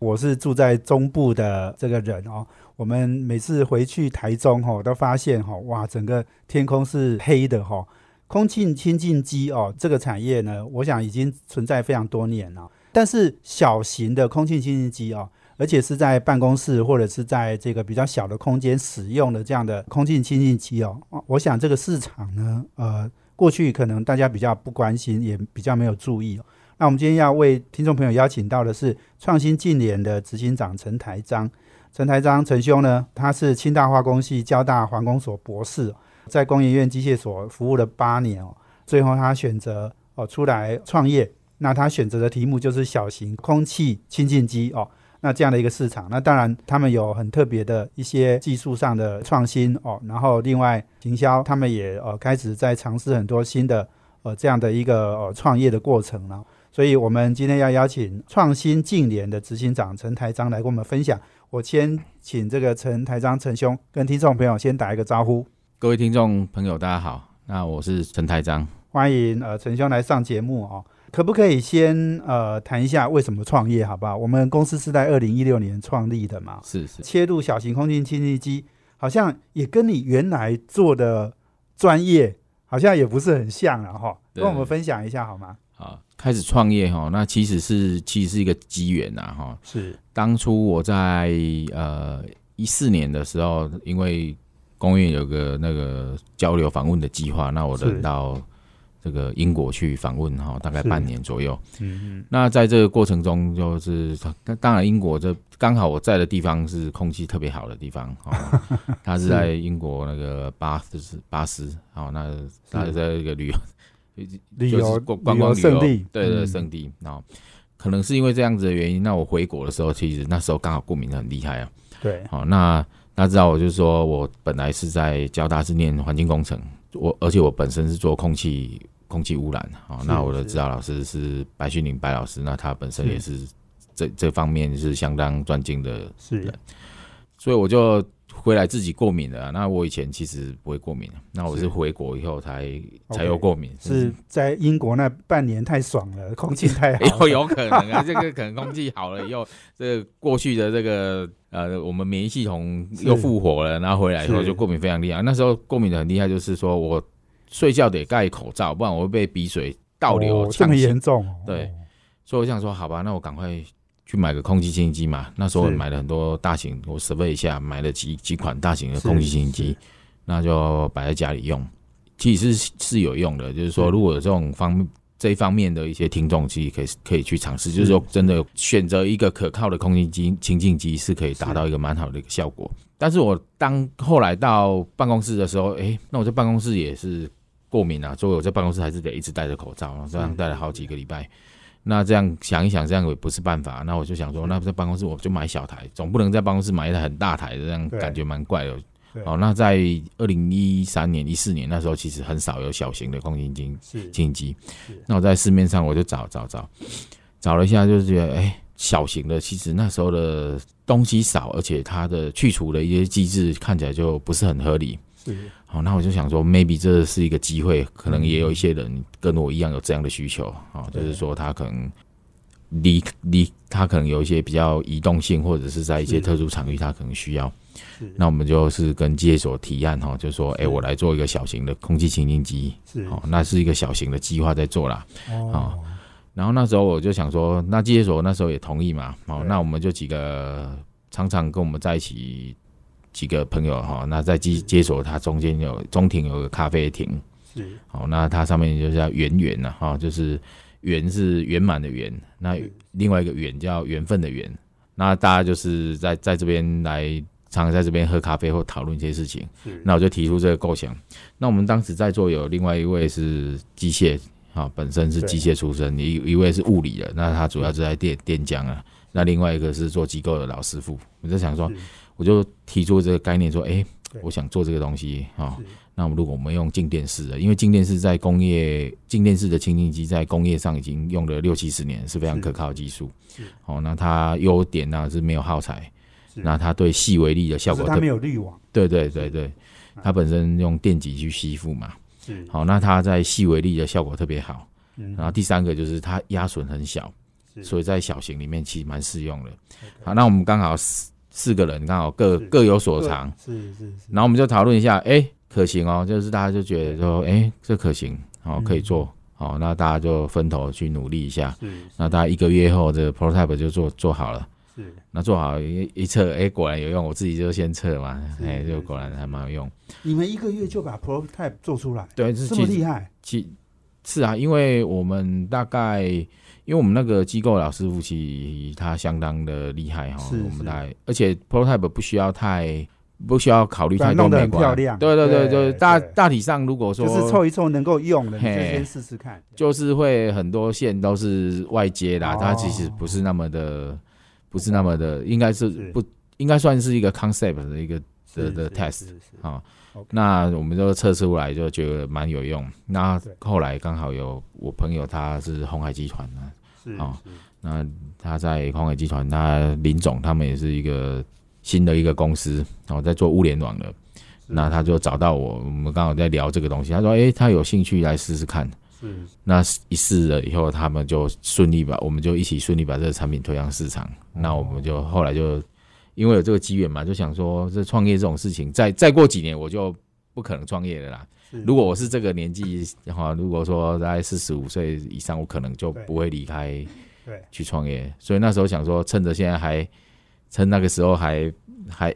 我是住在中部的这个人哦，我们每次回去台中哈，都发现哈，哇，整个天空是黑的哈。空气清净机哦，这个产业呢，我想已经存在非常多年了。但是小型的空气清净机哦。而且是在办公室或者是在这个比较小的空间使用的这样的空气清净机哦，我想这个市场呢，呃，过去可能大家比较不关心，也比较没有注意。那我们今天要为听众朋友邀请到的是创新进联的执行长陈台章。陈台章陈兄呢，他是清大化工系、交大环工所博士，在工研院机械所服务了八年哦，最后他选择哦出来创业。那他选择的题目就是小型空气清净机哦。那这样的一个市场，那当然他们有很特别的一些技术上的创新哦，然后另外行销他们也呃开始在尝试很多新的呃这样的一个呃创业的过程了。所以我们今天要邀请创新近联的执行长陈台章来跟我们分享。我先请这个陈台章陈兄跟听众朋友先打一个招呼。各位听众朋友，大家好，那我是陈台章，欢迎呃陈兄来上节目哦。可不可以先呃谈一下为什么创业，好不好？我们公司是在二零一六年创立的嘛，是是。切入小型空气清净机，好像也跟你原来做的专业好像也不是很像了哈。跟我们分享一下好吗？好，开始创业哈，那其实是其实是一个机缘呐哈。是当初我在呃一四年的时候，因为公园有个那个交流访问的计划，那我等到。这个英国去访问哈，大概半年左右。嗯嗯。那在这个过程中，就是当然英国这刚好我在的地方是空气特别好的地方哈。他是在英国那个巴斯巴斯，好，那他在一个旅游旅游观光圣地，对对圣地。然后可能是因为这样子的原因，那我回国的时候，其实那时候刚好过敏很厉害啊。对。好，那大家知道，我就是说我本来是在交大是念环境工程。我而且我本身是做空气空气污染啊，那我的指导老师是白训林白老师，那他本身也是这这方面是相当专精的人，所以我就回来自己过敏了。那我以前其实不会过敏，那我是回国以后才才有过敏。是在英国那半年太爽了，空气太好，有有可能啊，这个可能空气好了以后，这個过去的这个。呃，我们免疫系统又复活了，然后回来以后就过敏非常厉害。那时候过敏的很厉害，就是说我睡觉得盖口罩，不然我会被鼻水倒流。这么严重？对，所以我想说，好吧，那我赶快去买个空气清新机嘛。那时候买了很多大型，我 survey 一下，买了几几款大型的空气清新机，那就摆在家里用。其实是是有用的，就是说如果有这种方。这一方面的一些听众其实可以可以去尝试，就是说真的选择一个可靠的空气机清净机是可以达到一个蛮好的一个效果。但是我当后来到办公室的时候，哎，那我在办公室也是过敏啊，所以我在办公室还是得一直戴着口罩，这样戴了好几个礼拜。那这样想一想，这样也不是办法。那我就想说，那在办公室我就买小台，总不能在办公室买一台很大台的，这样感觉蛮怪的。哦，那在二零一三年、一四年那时候，其实很少有小型的空气净净机。那我在市面上我就找找找，找了一下，就是觉得，哎，小型的其实那时候的东西少，而且它的去除的一些机制看起来就不是很合理。是，好，那我就想说，maybe 这是一个机会，可能也有一些人跟我一样有这样的需求。啊，就是说他可能离离，他可能有一些比较移动性，或者是在一些特殊场域，他可能需要。那我们就是跟机所提案哈，就说，哎，我来做一个小型的空气清净机，是，哦，那是一个小型的计划在做啦，哦，然后那时候我就想说，那机所那时候也同意嘛，哦，那我们就几个常常跟我们在一起几个朋友哈，那在机接手它中间有中庭有个咖啡亭，是，好，那它上面就叫圆圆呐，哈，就是圆是圆满的圆，那另外一个圆叫缘分的缘，那大家就是在在这边来。常常在这边喝咖啡或讨论一些事情，那我就提出这个构想。那我们当时在座有另外一位是机械啊，本身是机械出身，一一位是物理的，那他主要是在电电浆啊，那另外一个是做机构的老师傅。我就想说，我就提出这个概念说，哎，我想做这个东西啊。那如果我们用静电式的，因为静电式在工业静电式的清净机在工业上已经用了六七十年，是非常可靠的技术。哦，那它优点呢是没有耗材，那它对细微粒的效果，它没有滤网。对对对对，它本身用电极去吸附嘛。好，那它在细微粒的效果特别好。然后第三个就是它压损很小，所以在小型里面其实蛮适用的。好，那我们刚好四四个人刚好各各有所长。是是是。然后我们就讨论一下，哎。可行哦，就是大家就觉得说，哎，这可行，哦，可以做，哦，那大家就分头去努力一下。是。那大家一个月后，这个 prototype 就做做好了。是。那做好一一测，哎，果然有用。我自己就先测嘛，哎，就果然还蛮有用。你们一个月就把 prototype 做出来？对，这么厉害。其是啊，因为我们大概，因为我们那个机构老师傅其实他相当的厉害哈，我们大概，而且 prototype 不需要太。不需要考虑太多美观，对对对对，大大体上如果说就是凑一凑能够用的，你就先试试看。就是会很多线都是外接的，它其实不是那么的，不是那么的，应该是不应该算是一个 concept 的一个的的 test 啊。那我们就测出来就觉得蛮有用。那后来刚好有我朋友他是红海集团的，啊，那他在红海集团，他林总他们也是一个。新的一个公司，然后在做物联网的，那他就找到我，我们刚好在聊这个东西。他说：“哎，他有兴趣来试试看。”嗯，那一试了以后，他们就顺利把，我们就一起顺利把这个产品推向市场。那我们就后来就因为有这个机缘嘛，就想说这创业这种事情，再再过几年我就不可能创业了啦。如果我是这个年纪的话，如果说在四十五岁以上，我可能就不会离开，对，去创业。所以那时候想说，趁着现在还。趁那个时候还还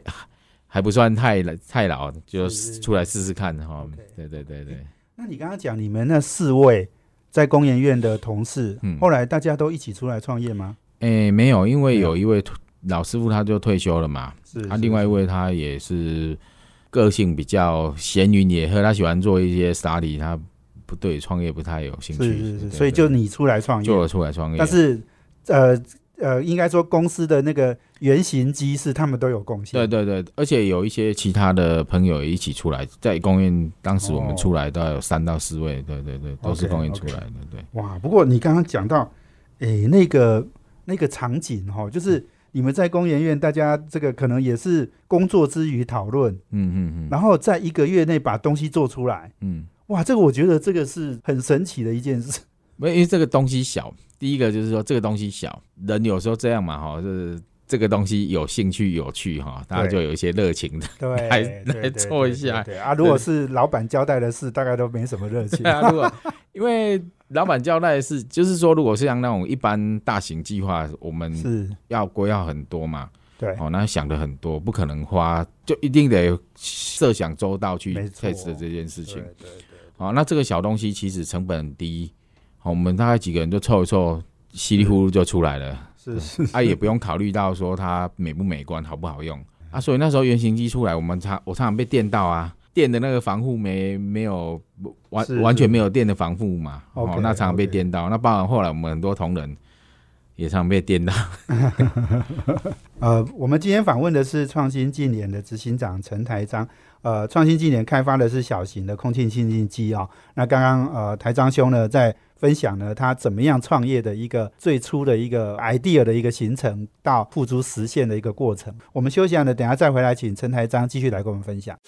还不算太太老，就出来试试看哈。对对对对。那你刚刚讲你们那四位在工研院的同事，后来大家都一起出来创业吗？诶，没有，因为有一位老师傅他就退休了嘛。是。他另外一位他也是个性比较闲云野鹤，他喜欢做一些 study，他不对创业不太有兴趣。是是是。所以就你出来创业，就我出来创业。但是呃。呃，应该说公司的那个原型机是他们都有贡献。对对对，而且有一些其他的朋友一起出来，在公园当时我们出来都要有三到四位，对对对，都是公园出来的。对。哇，不过你刚刚讲到，哎，那个那个场景哈，就是你们在工研院，大家这个可能也是工作之余讨论，嗯嗯嗯，然后在一个月内把东西做出来，嗯，哇，这个我觉得这个是很神奇的一件事。因为这个东西小。第一个就是说，这个东西小，人有时候这样嘛，哈，就是这个东西有兴趣、有趣，哈，大家就有一些热情的，对，来来做一下。对啊，如果是老板交代的事，大概都没什么热情。啊，如果因为老板交代的是，就是说，如果是像那种一般大型计划，我们是要规划很多嘛，对，哦，那想的很多，不可能花，就一定得设想周到去配置的这件事情。对对。好，那这个小东西其实成本很低。我们大概几个人就凑一凑，稀里糊涂就出来了。是是，啊，也不用考虑到说它美不美观、好不好用啊。所以那时候原型机出来，我们常我常常被电到啊，电的那个防护没没有完完全没有电的防护嘛。哦，那常常被电到。那包含后来我们很多同仁也常常被电到。呃，我们今天访问的是创新纪年的执行长陈台章。呃，创新纪年开发的是小型的空气清净机啊。那刚刚呃台章兄呢在。分享呢，他怎么样创业的一个最初的一个 idea 的一个形成到付诸实现的一个过程。我们休息下呢，等下再回来，请陈台章继续来跟我们分享。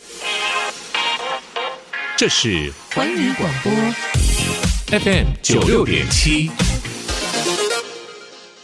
这是环宇广播 FM 九六点七，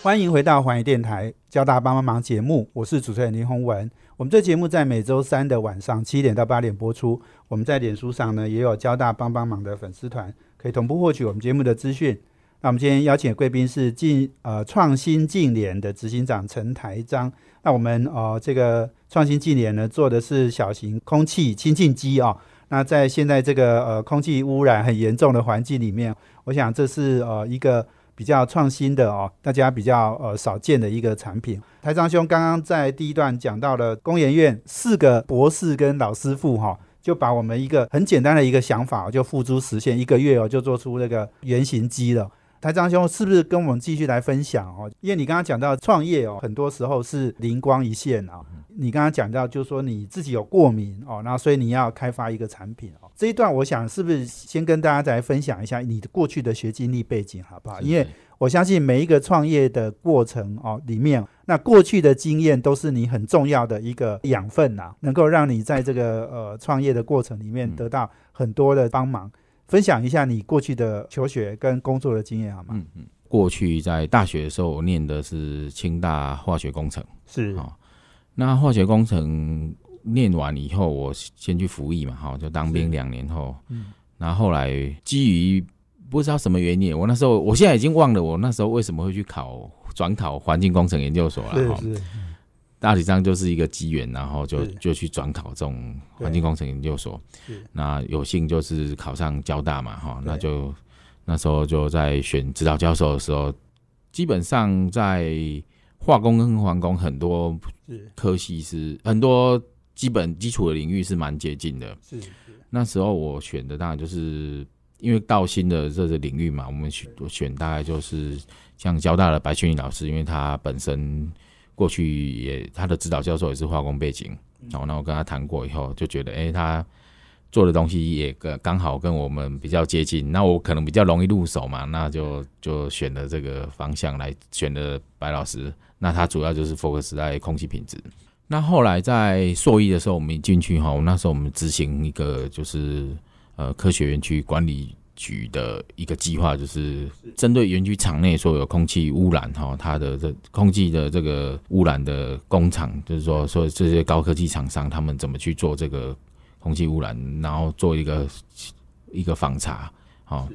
欢迎回到环宇电台交大帮帮忙节目，我是主持人林宏文。我们这节目在每周三的晚上七点到八点播出。我们在脸书上呢也有交大帮帮忙的粉丝团。可以同步获取我们节目的资讯。那我们今天邀请的贵宾是近呃创新近联的执行长陈台章。那我们呃这个创新近联呢做的是小型空气清净机啊。那在现在这个呃空气污染很严重的环境里面，我想这是呃一个比较创新的哦，大家比较呃少见的一个产品。台长兄刚刚在第一段讲到了工研院四个博士跟老师傅哈。就把我们一个很简单的一个想法就付诸实现，一个月哦就做出那个原型机了。台长兄是不是跟我们继续来分享哦？因为你刚刚讲到创业哦，很多时候是灵光一现啊。你刚刚讲到就是说你自己有过敏哦，那所以你要开发一个产品哦。这一段我想是不是先跟大家再来分享一下你的过去的学经历背景好不好？因为我相信每一个创业的过程哦里面，那过去的经验都是你很重要的一个养分呐，能够让你在这个呃创业的过程里面得到很多的帮忙。分享一下你过去的求学跟工作的经验好吗？嗯嗯，过去在大学的时候，我念的是清大化学工程，是。啊。那化学工程念完以后，我先去服役嘛，哈，就当兵两年后，嗯，然后后来基于不知道什么原因，我那时候我现在已经忘了我那时候为什么会去考转考环境工程研究所了，哈。大体上就是一个机缘，然后就就去转考这种环境工程研究所。那有幸就是考上交大嘛，哈，那就那时候就在选指导教授的时候，基本上在化工跟环工很多科系是很多基本基础的领域是蛮接近的。是那时候我选的当然就是因为到新的这个领域嘛，我们选选大概就是像交大的白群宇老师，因为他本身。过去也他的指导教授也是化工背景，然后那我跟他谈过以后，就觉得哎，他做的东西也跟刚好跟我们比较接近，那我可能比较容易入手嘛，那就就选了这个方向来选的白老师。那他主要就是 focus 在空气品质。那后来在硕一的时候，我们一进去哈，那时候我们执行一个就是呃科学园区管理。局的一个计划就是针对园区场内所有空气污染哈，它的这空气的这个污染的工厂，就是说说这些高科技厂商他们怎么去做这个空气污染，然后做一个一个访查。好，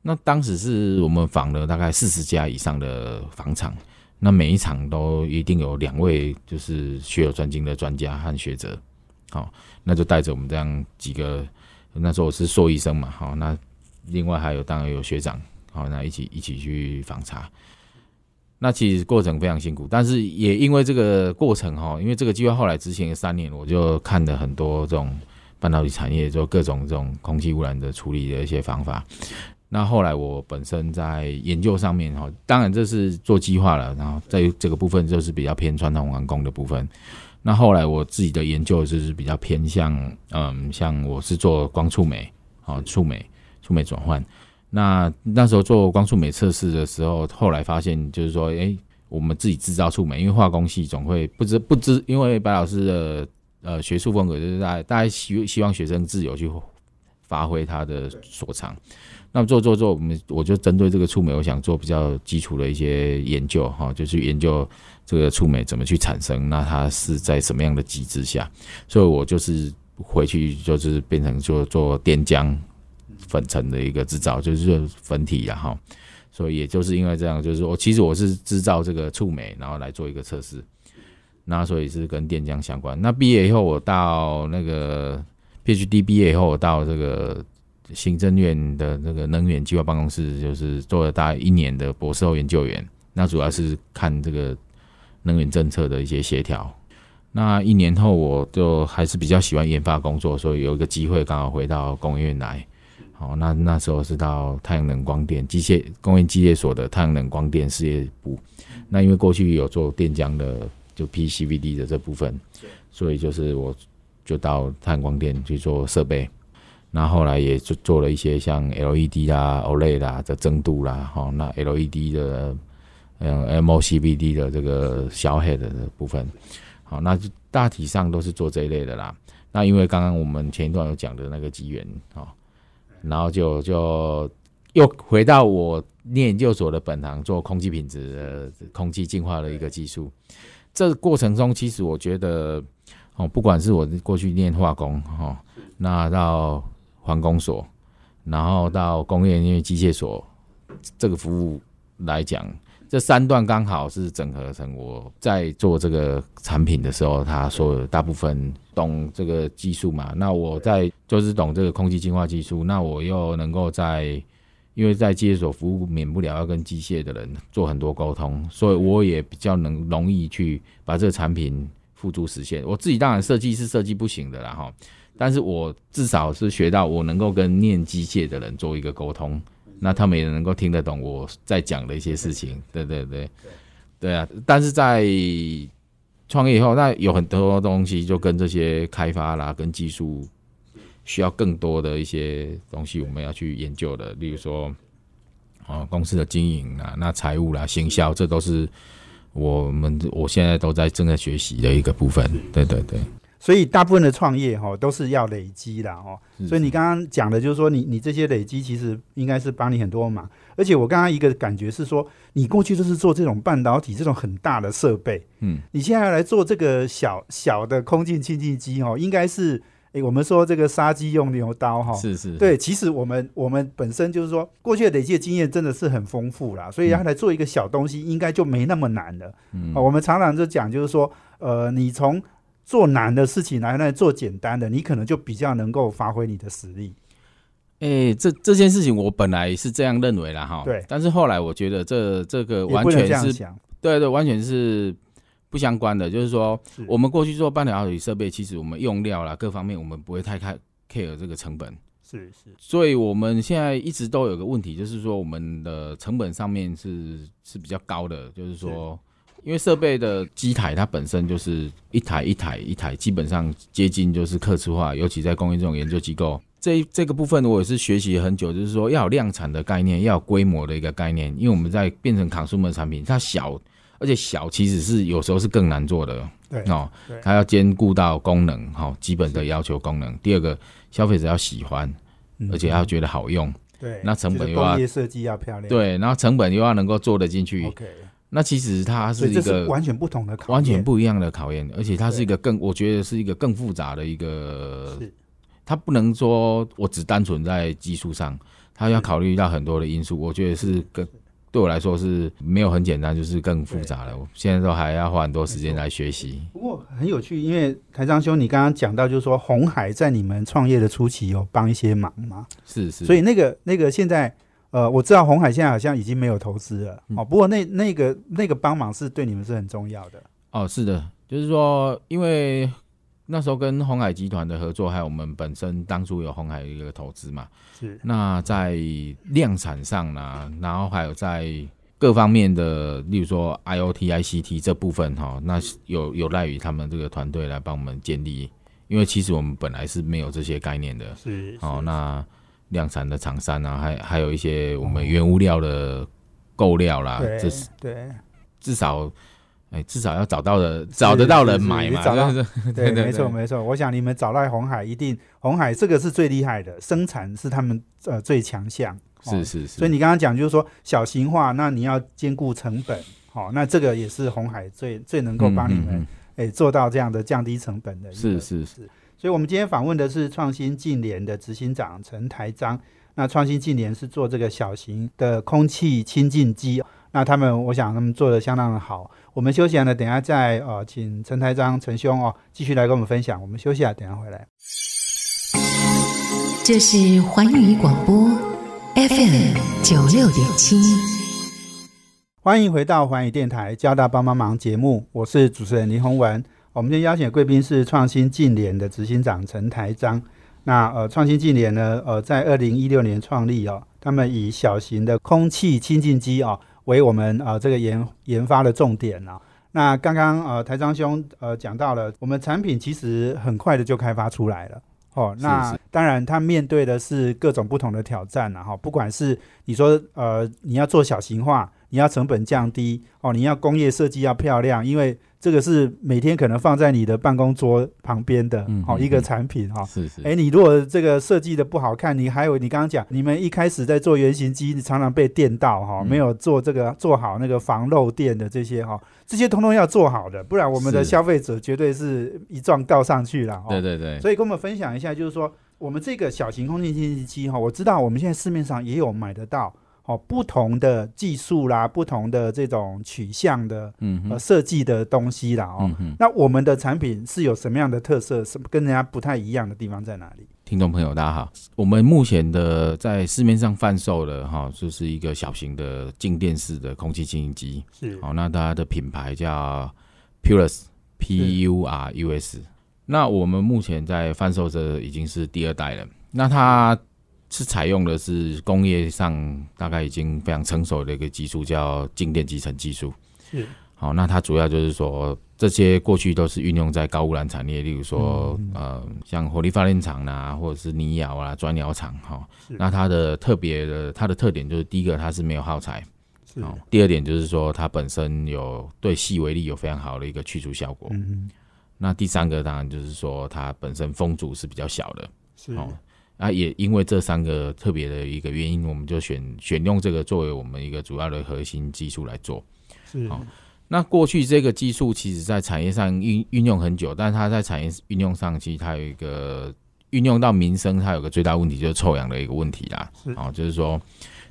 那当时是我们访了大概四十家以上的房厂，那每一场都一定有两位就是学有专精的专家和学者。好，那就带着我们这样几个，那时候我是硕医生嘛，好那。另外还有当然有学长，好，那一起一起去访查。那其实过程非常辛苦，但是也因为这个过程哈，因为这个计划后来执行了三年，我就看了很多这种半导体产业做各种这种空气污染的处理的一些方法。那后来我本身在研究上面哈，当然这是做计划了，然后在这个部分就是比较偏传统完工的部分。那后来我自己的研究就是比较偏向，嗯，像我是做光触媒，好触媒。触媒转换，那那时候做光触媒测试的时候，后来发现就是说，哎，我们自己制造触媒，因为化工系总会不知不知，因为白老师的呃学术风格就是大大家希希望学生自由去发挥他的所长。那么做做做，我们我就针对这个触媒，我想做比较基础的一些研究哈，就是研究这个触媒怎么去产生，那它是在什么样的机制下，所以我就是回去就是变成做做电浆。粉尘的一个制造就是粉体然后，所以也就是因为这样，就是说，其实我是制造这个触媒，然后来做一个测试，那所以是跟电浆相关。那毕业以后，我到那个 PhD 毕业以后，我到这个行政院的那个能源计划办公室，就是做了大概一年的博士后研究员。那主要是看这个能源政策的一些协调。那一年后，我就还是比较喜欢研发工作，所以有一个机会刚好回到工业院来。好，那那时候是到太阳能光电机械工业机械所的太阳能光电事业部。那因为过去有做电浆的，就 PCVD 的这部分，所以就是我就到太阳光电去做设备。那后来也做做了一些像 LED 啦、OLED 啦的增度啦，好，那 LED 的嗯 MOCVD 的这个小 head 的部分。好，那就大体上都是做这一类的啦。那因为刚刚我们前一段有讲的那个机缘，哦。然后就就又回到我念研究所的本行，做空气品质的空气净化的一个技术。这过程中，其实我觉得哦，不管是我过去念化工哈，那到环工所，然后到工业因为机械所这个服务来讲。这三段刚好是整合成我在做这个产品的时候，他说大部分懂这个技术嘛。那我在就是懂这个空气净化技术，那我又能够在，因为在机械所服务，免不了要跟机械的人做很多沟通，所以我也比较能容易去把这个产品付诸实现。我自己当然设计是设计不行的啦哈，但是我至少是学到我能够跟念机械的人做一个沟通，那他们也能够听得懂我在讲的一些事情。对对对，对啊。但是在创业以后，那有很多东西就跟这些开发啦、跟技术需要更多的一些东西，我们要去研究的。例如说，哦，公司的经营啊，那财务啦、行销，这都是我们我现在都在正在学习的一个部分。对对对。所以大部分的创业哈都是要累积的哦。所以你刚刚讲的就是说，你你这些累积其实应该是帮你很多忙。而且我刚刚一个感觉是说，你过去都是做这种半导体这种很大的设备，嗯，你现在来做这个小小的空气清净机哦，应该是诶，我们说这个杀鸡用牛刀哈，是是，对，其实我们我们本身就是说过去的累积的经验真的是很丰富啦，所以要来做一个小东西，应该就没那么难了。嗯，我们常常就讲就是说，呃，你从做难的事情来来做简单的，你可能就比较能够发挥你的实力。哎，这这件事情我本来是这样认为啦，哈。对。但是后来我觉得这这个完全是，对对，完全是不相关的。就是说，我们过去做半导体设备，其实我们用料啦各方面，我们不会太开 care 这个成本。是是。所以我们现在一直都有个问题，就是说我们的成本上面是是比较高的，就是说。因为设备的机台它本身就是一台一台一台，基本上接近就是客制化，尤其在工业这种研究机构，这这个部分我也是学习很久，就是说要有量产的概念，要有规模的一个概念。因为我们在变成 consumer 产品，它小，而且小其实是有时候是更难做的，对哦，它要兼顾到功能，哈，基本的要求功能。第二个，消费者要喜欢，而且要觉得好用，对，那成本又要设计要漂亮，对，然后成本又要能够做得进去。OK。那其实它是一个完全不同的考验，完全不一样的考验，而且它是一个更，我觉得是一个更复杂的一个。它不能说我只单纯在技术上，它要考虑到很多的因素。我觉得是更对我来说是没有很简单，就是更复杂了。我现在都还要花很多时间来学习。不过很有趣，因为台章兄，你刚刚讲到，就是说红海在你们创业的初期有帮一些忙吗？是是。所以那个那个现在。呃，我知道红海现在好像已经没有投资了哦。不过那那个那个帮忙是对你们是很重要的哦。是的，就是说，因为那时候跟红海集团的合作，还有我们本身当初有红海的一个投资嘛。是。那在量产上呢，然后还有在各方面的，例如说 IOT、ICT 这部分哈，那有有赖于他们这个团队来帮我们建立，因为其实我们本来是没有这些概念的。是。哦，那。量产的厂商啊，还还有一些我们原物料的购料啦，这是对，至少哎，至少要找到的找得到人买嘛，找到对，没错没错。我想你们找到红海，一定红海这个是最厉害的，生产是他们呃最强项，是是是。所以你刚刚讲就是说小型化，那你要兼顾成本，好，那这个也是红海最最能够帮你们哎做到这样的降低成本的，是是。是。所以，我们今天访问的是创新净联的执行长陈台章。那创新净联是做这个小型的空气清净机。那他们，我想他们做的相当的好。我们休息了，等下再呃，请陈台章陈兄哦，继续来跟我们分享。我们休息啊，等下回来。这是环宇广播 FM 九六点七。欢迎回到环宇电台交大帮帮忙节目，我是主持人林宏文。我们今天邀请的贵宾是创新近联的执行长陈台章。那呃，创新近联呢，呃，在二零一六年创立哦，他们以小型的空气清净机哦为我们呃这个研研发的重点啊。那刚刚呃台章兄呃讲到了，我们产品其实很快的就开发出来了哦。那当然，他面对的是各种不同的挑战了哈。不管是你说呃你要做小型化，你要成本降低哦，你要工业设计要漂亮，因为这个是每天可能放在你的办公桌旁边的，好一个产品哈。是是。哎，你如果这个设计的不好看，你还有你刚刚讲，你们一开始在做原型机，你常常被电到哈，没有做这个做好那个防漏电的这些哈，这些通通要做好的，不然我们的消费者绝对是一撞告上去了。对对对。所以跟我们分享一下，就是说我们这个小型空气清新机哈，我知道我们现在市面上也有买得到。哦，不同的技术啦，不同的这种取向的，嗯，呃，设计的东西啦，哦，那我们的产品是有什么样的特色？什么跟人家不太一样的地方在哪里？听众朋友，大家好，我们目前的在市面上贩售的哈，就是一个小型的静电式的空气清新机，是，好，那它的品牌叫 Purus，P U R U S，那我们目前在贩售这已经是第二代了。那它是采用的是工业上大概已经非常成熟的一个技术，叫静电集成技术。是好，那它主要就是说这些过去都是运用在高污染产业，例如说、呃像火力发电厂啊，或者是泥窑啊、砖窑厂哈。是那它的特别的，它的特点就是第一个它是没有耗材，是哦，第二点就是说它本身有对细微粒有非常好的一个去除效果。嗯那第三个当然就是说它本身风阻是比较小的。是哦啊，也因为这三个特别的一个原因，我们就选选用这个作为我们一个主要的核心技术来做。是好那过去这个技术其实在产业上运运用很久，但是它在产业运用上，其实它有一个运用到民生，它有个最大问题就是臭氧的一个问题啦。是哦，就是说，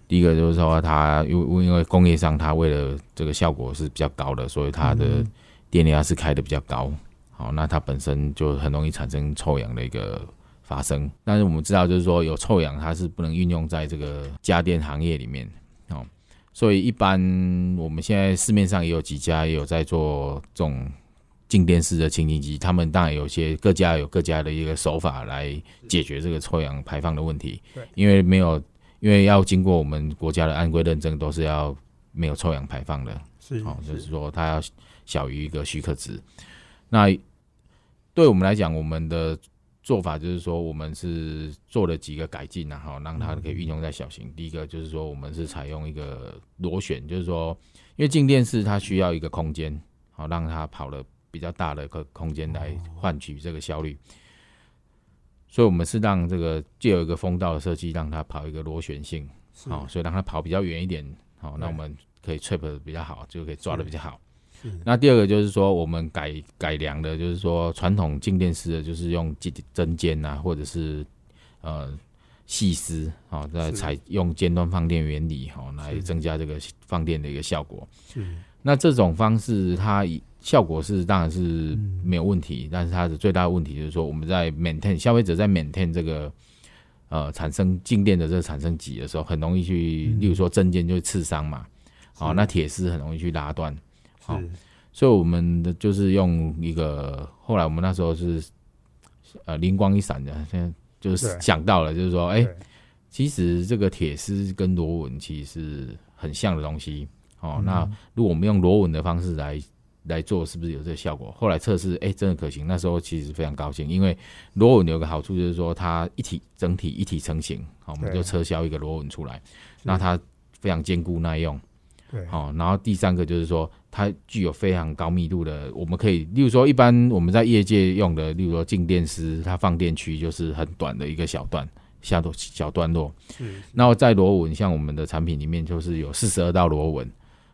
第一个就是说它因为因为工业上它为了这个效果是比较高的，所以它的嗯电压是开的比较高。好，那它本身就很容易产生臭氧的一个发生。但是我们知道，就是说有臭氧，它是不能运用在这个家电行业里面。哦，所以一般我们现在市面上也有几家也有在做这种静电式的清净机，他们当然有些各家有各家的一个手法来解决这个臭氧排放的问题对。因为没有，因为要经过我们国家的安规认证，都是要没有臭氧排放的。是哦，就是说它要小于一个许可值。那对我们来讲，我们的做法就是说，我们是做了几个改进然后让它可以运用在小型。第一个就是说，我们是采用一个螺旋，就是说，因为静电式它需要一个空间，好让它跑了比较大的一个空间来换取这个效率。所以，我们是让这个借有一个风道的设计，让它跑一个螺旋性，是好、所以让它跑比较远一点，好、那我们可以 trap 的比较好，就可以抓的比较好。是。那第二个就是说，我们改改良的，就是说传统静电式的，就是用针针尖啊，或者是呃细丝，好、再是采用尖端放电原理，哦、来增加这个放电的一个效果。是。那这种方式，它以效果是当然是嗯。没有问题，但是它的最大的问题就是说，我们在 maintain 消费者在 maintain 这个呃产生静电的这个产生极的时候，很容易去，嗯。例如说针尖就会刺伤嘛，好、是。那铁丝很容易去拉断，好是所以我们的就是用一个，后来我们那时候是呃灵光一闪的，现在就是想到了，就是说，哎、对其实这个铁丝跟螺纹其实是很像的东西哦。嗯那如果我们用螺纹的方式来来做，是不是有这个效果？后来测试，哎、真的可行。那时候其实非常高兴，因为螺纹有个好处就是说它一体整体一体成型，好，我们就撤销一个螺纹出来，那它非常坚固耐用。对好、然后第三个就是说，它具有非常高密度的，我们可以，例如说，一般我们在业界用的，例如说静电丝，它放电区就是很短的一个小段，下段小段落。是。然后在螺纹，像我们的产品里面就是有四十二道螺纹，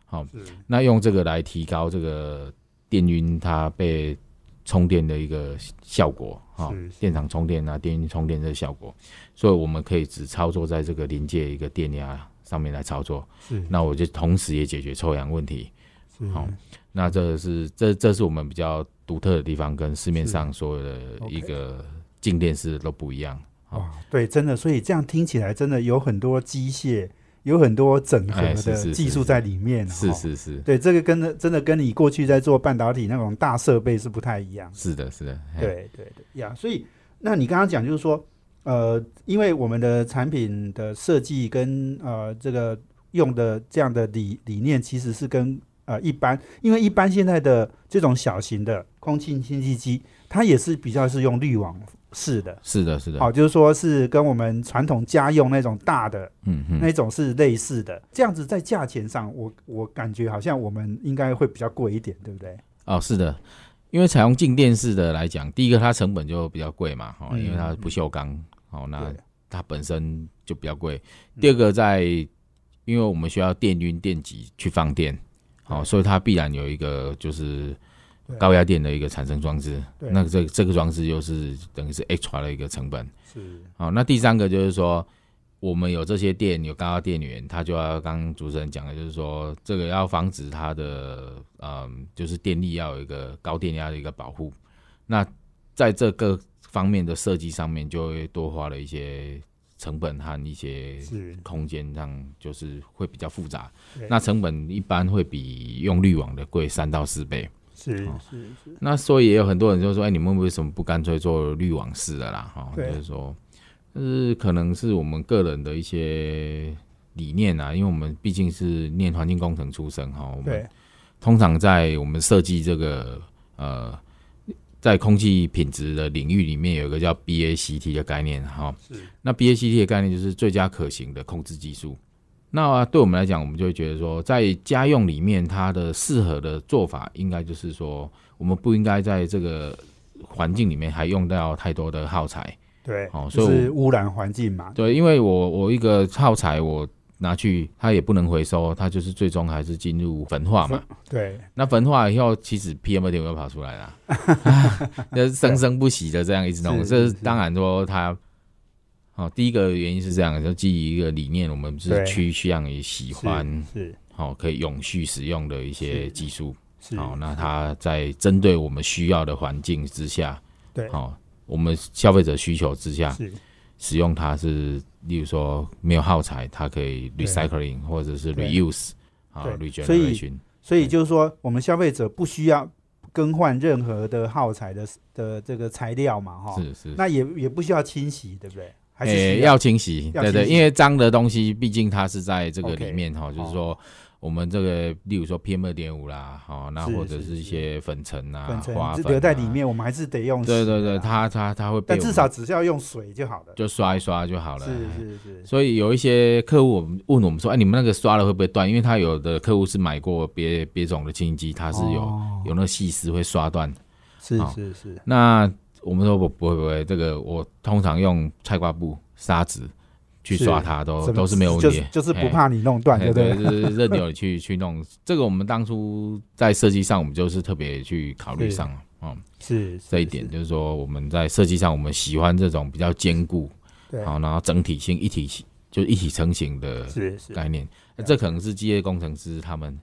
好、是。那用这个来提高这个电晕它被充电的一个效果，哈、电场充电啊，电晕充电的效果，所以我们可以只操作在这个临界一个电压上面来操作，是。那我就同时也解决臭氧问题。是好那这是这这是我们比较独特的地方，跟市面上所有的一个静电式都不一样。哇，对，真的，所以这样听起来真的有很多机械，有很多整合的技术在里面，是哦是是。对，这个跟真的跟你过去在做半导体那种大设备是不太一样。是的，是的，嘿。对对对呀，所以那你刚刚讲就是说，呃，因为我们的产品的设计跟呃这个用的这样的理理念，其实是跟呃一般，因为一般现在的这种小型的空气清新机，它也是比较是用滤网式的。是的，是的，好、就是说是跟我们传统家用那种大的嗯嗯，那种是类似的，这样子在价钱上，我我感觉好像我们应该会比较贵一点，对不对？哦，是的，因为采用静电式的来讲，第一个它成本就比较贵嘛，哦，嗯因为它不锈钢，哦，那它本身就比较贵。嗯第二个在，因为我们需要电晕电极去放电，哦，所以它必然有一个就是高压电的一个产生装置，那这这个装置又是等于是 extra 的一个成本。是好，那第三个就是说，我们有这些电，有高压电源，它就要刚刚主持人讲的，就是说这个要防止它的嗯，就是电力要有一个高电压的一个保护。那在这个方面的设计上面，就会多花了一些成本和一些，空间上，就是会比较复杂。那成本一般会比用滤网的贵三到四倍。是哦是是，那所以也有很多人就说，哎，你们为什么不干脆做滤网式的啦？哈、对就是说，就是可能是我们个人的一些理念啊，因为我们毕竟是念环境工程出身哈、我对们通常在我们设计这个呃，在空气品质的领域里面有一个叫 BACT 的概念哈、是那 BACT 的概念就是最佳可行的控制技术。那对我们来讲，我们就会觉得说，在家用里面，它的适合的做法，应该就是说，我们不应该在这个环境里面还用到太多的耗材。对，哦所以是污染环境嘛，对，因为我我一个耗材我拿去，它也不能回收，它就是最终还是进入焚化嘛。对。那焚化以后，其实 PM 二点五又跑出来了，就是生生不息的这样一直弄。这当然说它，哦，第一个原因是这样，就基于一个理念，我们是趋向于喜欢是好、可以永续使用的一些技术。是好、那它在针对我们需要的环境之下，对。好、我们消费者需求之下，是。使用它是，例如说没有耗材，它可以 recycling 或者是 reuse 啊对。所以，regeneration。所以就是说，我们消费者不需要更换任何的耗材的的这个材料嘛，哈，是是，那也也不需要清洗，对不对？还是要清洗，对对，因为脏的东西，毕竟它是在这个里面哈，就是哦。说我们这个，例如说 PM 二点五啦，哦，那或者是是一些粉尘啊、粉尘啊、是留在里。面，我们还是得用。对对对，它它它会被但至少只是要用水就好了。就刷一刷就好了。是哎是是，所以有一些客户我们问我们说，哎，你们那个刷了会不会断？因为他有的客户是买过别别种的清新机，它是有、哦有那个细丝会刷断。是好是是，那我们说不不会不会，这个我通常用菜瓜布、砂纸去是刷它都都是没有问题就是。就是不怕你弄断，哎对，对不对？就是任由你去 去弄。这个我们当初在设计上，我们就是特别去考虑上哦是是这一点，就是说我们在设计上，我们喜欢这种比较坚固，对，好，然后整体性一体就一体成型的概念。那这可能是机械工程师他们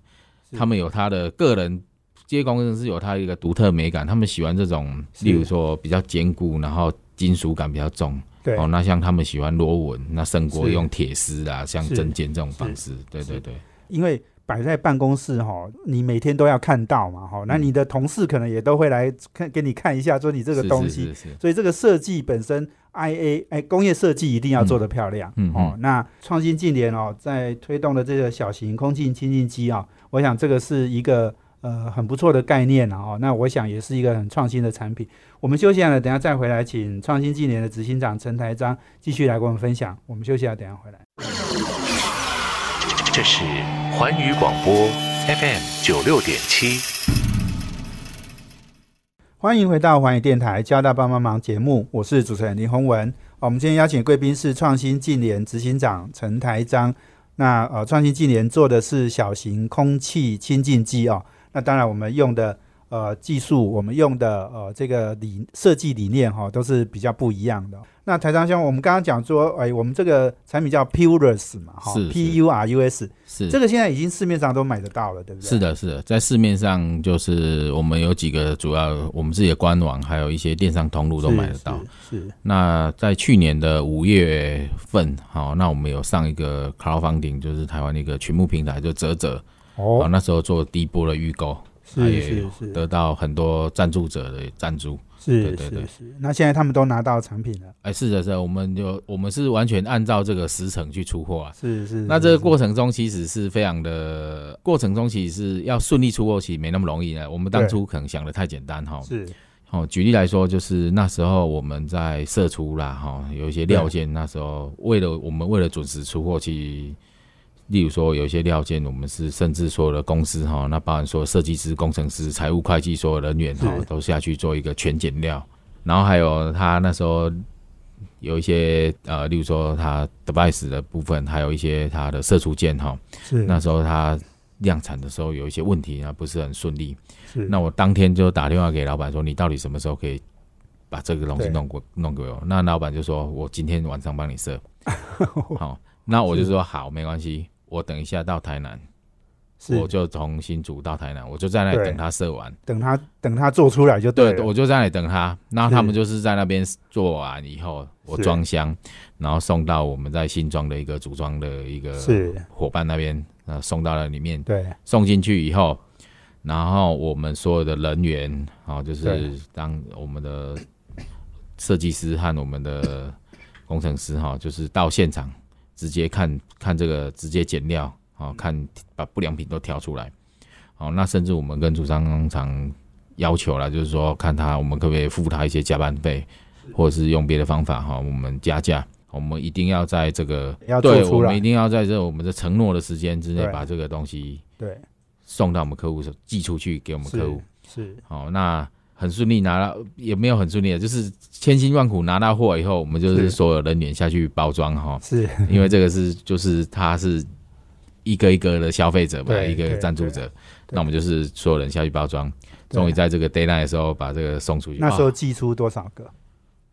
他们有他的个人。机械工程师有他一个独特美感，他们喜欢这种，例如说比较坚固，然后金属感比较重。对。哦，那像他们喜欢螺纹，那胜过用铁丝啊，像是。针尖这种方式。对对对，因为摆在办公室哈，你每天都要看到嘛哈，那你的同事可能也都会来看给你看一下，说你这个东西，是是。是所以这个设计本身，IA 哎，工业设计一定要做得漂亮，嗯嗯。哦。那创新近年哦，在推动的这个小型空气清净机啊、我想这个是一个呃很不错的概念啊、哦。那我想也是一个很创新的产品。我们休息了，等下再回来，请创新纪年的执行长陈台章继续来跟我们分享。我们休息一下，等下回来。这是环宇广播 FM 九六点七。欢迎回到环宇电台《交大帮帮忙》节目，我是主持人林宏文。哦我们今天邀请贵宾是创新纪联执行长陈台章。那呃，创新纪联做的是小型空气清净机哦。那当然，我们用的呃技术，我们用的呃这个理设计理念哈、都是比较不一样的。那台商兄，我们刚刚讲说，哎，我们这个产品叫 Purus 嘛，哈，P U R U S，是这个现在已经市面上都买得到了，对不对？是，的，是的，在市面上就是我们有几个主要，我们自己的官网还有一些电商通路都买得到。是。是那在去年的五月份，好，那我们有上一个 crowdfunding，就是台湾的一个群募平台，就泽泽，哦，哦，那时候做第一波的预购，它是也是是，得到很多赞助者的赞助。是是是，那现在他们都拿到产品了，哎，是的，是的，我们就我们是完全按照这个时程去出货啊。是是。那这个是过程中其实是非常的，过程中其实是要顺利出货，其实没那么容易呢。我们当初可能想的太简单哈。是哦，举例来说，就是那时候我们在射出啦，哈，有一些料件，那时候为了我们为了准时出货，其实例如说有一些料件，我们是甚至所有的公司哈，那包含说设计师、工程师、财务、会计所有人员哈，都下去做一个全检料，然后还有他那时候有一些呃，例如说他 device 的部分，还有一些他的射出件哈，是。那时候他量产的时候有一些问题啊，不是很顺利。是。那我当天就打电话给老板说，你到底什么时候可以把这个东西弄过弄给我？那老板就说我今天晚上帮你设。好，那我就说好，没关系，我等一下到台南，是我就从新竹到台南，我就在那里等他射完。等他等他做出来就对，了我就在那里等他。然后他们就是在那边做完以后，我装箱，然后送到我们在新庄的一个组装的一个是伙伴那边，呃，送到了里面。对送进去以后，然后我们所有的人员，哦，就是当我们的设计师和我们的工程师哈、就是到现场直接看看这个，直接减料，哦，看把不良品都挑出来，哦，那甚至我们跟主商常要求了，就是说看他我们可不可以付他一些加班费，或者是用别的方法哈、我们加价。我们一定要在这个要对，我们一定要在这我们的承诺的时间之内把这个东西对，送到我们客户手，寄出去给我们客户。是好、那很顺利拿到，也没有很顺利的，就是千辛万苦拿到货以后，我们就是是。所有人员下去包装哈、是，因为这个是就是他是一个一个的消费者吧，一个赞助者，那我们就是所有人下去包装，终于在这个 d a y l i n e 的时候把这个送出去。那时候寄出多少个？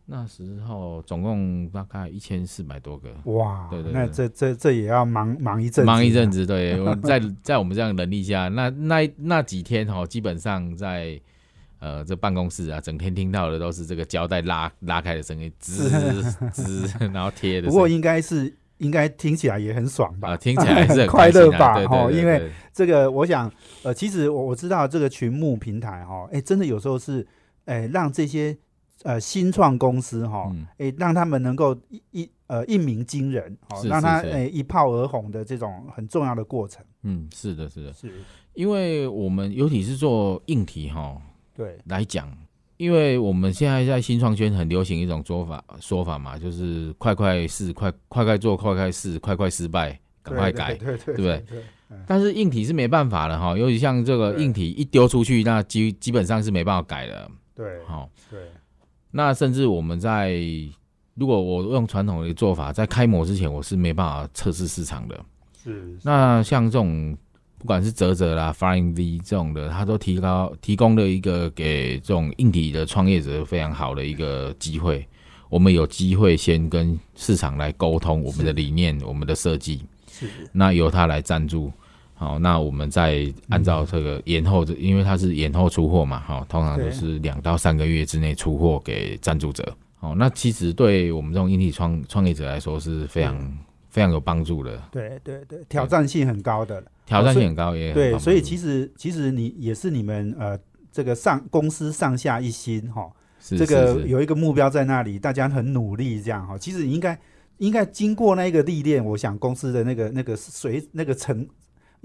那时候总共大概一千四百多个。哇，对对对。那这这这也要忙忙一阵子，啊。忙一阵，子，对，我在在我们这样的能力下，那那那几天哈，基本上在呃这办公室啊，整天听到的都是这个胶带拉拉开的声音，滋滋，然后贴的声音。不过应该是应该听起来也很爽吧？啊，听起来还是很 快乐吧？哦因为对这个我想，呃，其实我我知道这个群募平台哈，哎，真的有时候是，哎，让这些呃新创公司哈嗯，哎，让他们能够一一呃一鸣惊人，哦，是让他哎一炮而红的这种很重要的过程，嗯，是的，是的，是因为我们尤其是做硬体哈对来讲，因为我们现在在新创圈很流行一种说法说法嘛，就是快快试，快快快做，快快试，快快失败，赶快改。对对对对不对对？但是硬体是没办法的哈，尤其像这个硬体一丢出去，那基基本上是没办法改的。对好，对那甚至我们在如果我用传统的做法，在开模之前，我是没办法测试市场的。是那像这种不管是泽泽啦、Flying V 这种的，它都提高提供了一个给这种硬体的创业者非常好的一个机会。我们有机会先跟市场来沟通我们的理念、我们的设计，是那由他来赞助。好，那我们再按照这个延后，因为它是延后出货嘛，好，通常都是两到三个月之内出货给赞助者。哦，那其实对我们这种硬体创创业者来说是非常非常有帮助的，对对对，挑战性很高的。挑战性很高，也很对，所以其实其实你也是你们呃这个上公司上下一心哈，是这个有一个目标在那里，大家很努力这样哈。其实你应该应该经过那个历练，我想公司的那个那个水那个成，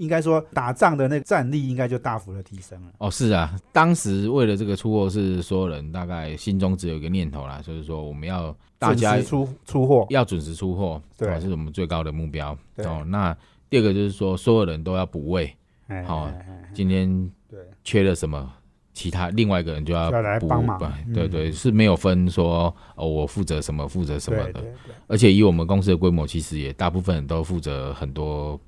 应该说打仗的那个战力应该就大幅的提升了。哦，是啊，当时为了这个出货，是所有人大概心中只有一个念头啦，就是说我们要大家准时出出货，要准时出货，对哦，是我们最高的目标。哦，那第二个就是说，所有人都要补位，哎好今天对缺了什么，其他另外一个人就要来补帮忙对对，是没有分说哦，我负责什么，负责什么的。对对对，而且以我们公司的规模，其实也大部分人都负责很多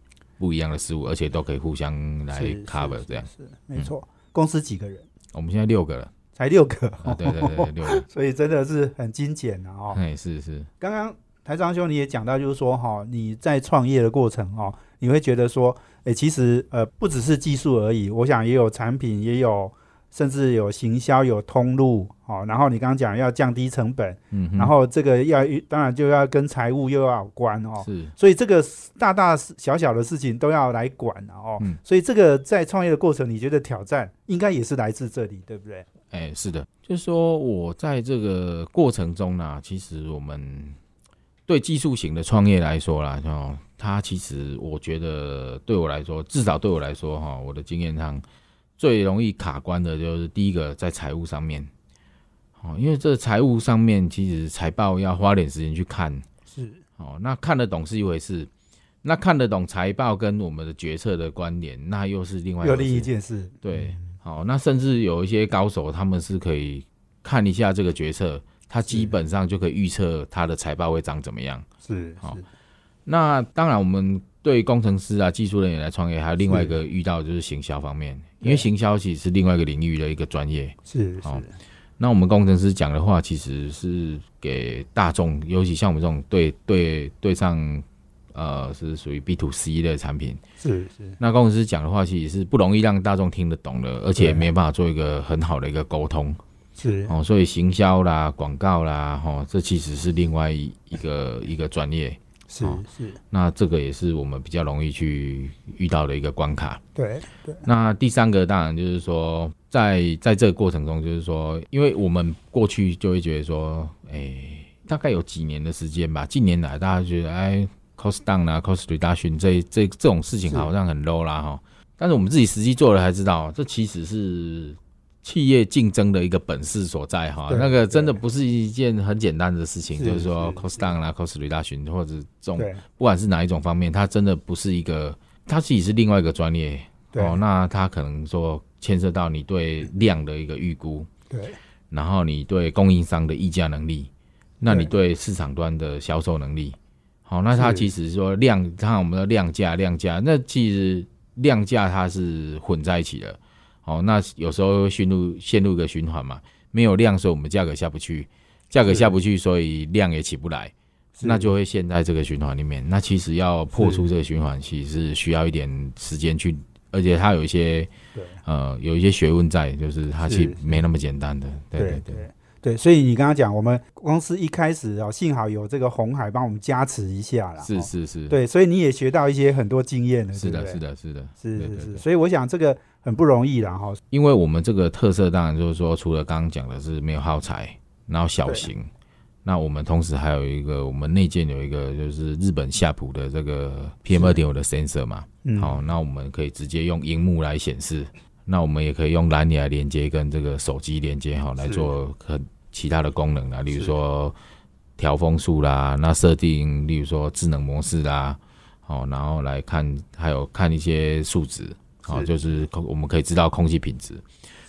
不一样的事物，而且都可以互相来 cover 是这样。是没错。公司几个人？我们现在六个了，才六个，啊，对对对对，六个，所以真的是很精简的哦。哎，是是，刚刚台长兄你也讲到，就是说哈，你在创业的过程哦，你会觉得说，哎，其实呃不只是技术而已，我想也有产品，也有甚至有行销，有通路哦。然后你刚刚讲要降低成本，嗯，然后这个要当然就要跟财务又要有关哦。是所以这个大大小小的事情都要来管啊哦。嗯所以这个在创业的过程，你觉得挑战应该也是来自这里，对不对？哎，是的，就是说我在这个过程中呢，其实我们对技术型的创业来说啦，哦，它其实我觉得对我来说，至少对我来说哈，我的经验上最容易卡关的就是第一个在财务上面，哦，因为这财务上面其实财报要花点时间去看，是哦，那看得懂是一回事，那看得懂财报跟我们的决策的关联，那又是另外另一件事。对，好，那甚至有一些高手，他们是可以看一下这个决策，他基本上就可以预测他的财报会长怎么样。是好是那当然，我们对工程师啊、技术人员来创业，还有另外一个遇到的就是行销方面，因为行销其实是另外一个领域的一个专业。是是好那我们工程师讲的话，其实是给大众，尤其像我们这种对对对上，呃，是属于 B to C 的产品。是是。那工程师讲的话，其实是不容易让大众听得懂的，而且对。没办法做一个很好的一个沟通是。哦。所以行销啦、广告啦，哈、这其实是另外一一个一个专业是哦是，那这个也是我们比较容易去遇到的一个关卡。对对，那第三个当然就是说，在在这个过程中，就是说，因为我们过去就会觉得说，哎、大概有几年的时间吧，近年来大家觉得，哎，cost down 啊，cost reduction 这这这种事情好像很 low 啦哈。但是我们自己实际做了才知道，这其实是企业竞争的一个本事所在哈。那个真的不是一件很简单的事情，就是说 cost down 啦，cost reduction 或者这种对。不管是哪一种方面，它真的不是一个，它自己是另外一个专业哦。那它可能说牵涉到你对量的一个预估，对。然后你对供应商的议价能力，那你对。对市场端的销售能力，好，那它其实说量，看我们的量价量价，那其实量价它是混在一起的，哦，那有时候陷入陷入一个循环嘛，没有量，所以我们价格下不去，价格下不去，所以量也起不来。那就会陷在这个循环里面。那其实要破出这个循环，其实是需要一点时间去，而且它有一些呃有一些学问在，就是它是其实没那么简单的。对对对，对。对，所以你刚刚讲，我们公司一开始哦，幸好有这个红海帮我们加持一下啦。是哦。是是，对，所以你也学到一些很多经验了，是的，是的，是的，是是是，所以我想这个很不容易啦哈。因为我们这个特色当然就是说，除了刚刚讲的是没有耗材，然后小型，那我们同时还有一个，我们内建有一个就是日本夏普的这个 PM 二点五的 sensor 嘛，嗯，好，那我们可以直接用荧幕来显示，那我们也可以用蓝牙连接跟这个手机连接哈来做很其他的功能啊，例如说调风速啦，那设定例如说智能模式啦，好，然后来看还有看一些数值，好，是就是空我们可以知道空气品质。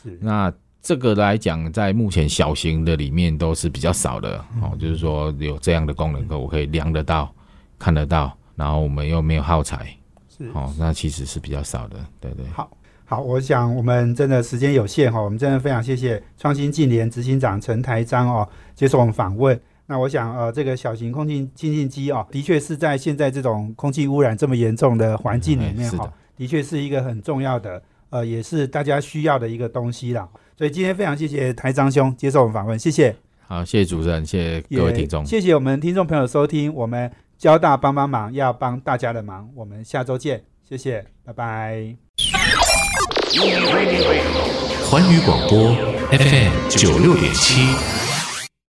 是那这个来讲，在目前小型的里面都是比较少的嗯哦，就是说有这样的功能，我可以量得到、看得到，然后我们又没有耗材，是哦，那其实是比较少的，对对。好。好，我想我们真的时间有限哈，我们真的非常谢谢创新近联执行长陈台章哦接受我们访问。那我想呃，这个小型空气清净机哦，的确是在现在这种空气污染这么严重的环境里面哈、的的确是一个很重要的呃，也是大家需要的一个东西啦。所以今天非常谢谢台张兄接受我们访问，谢谢。好，谢谢主持人，谢谢各位也听众。谢谢我们听众朋友收听，我们交大帮帮忙要帮大家的忙，我们下周见，谢谢，拜拜。环宇广播 FM 九六点七。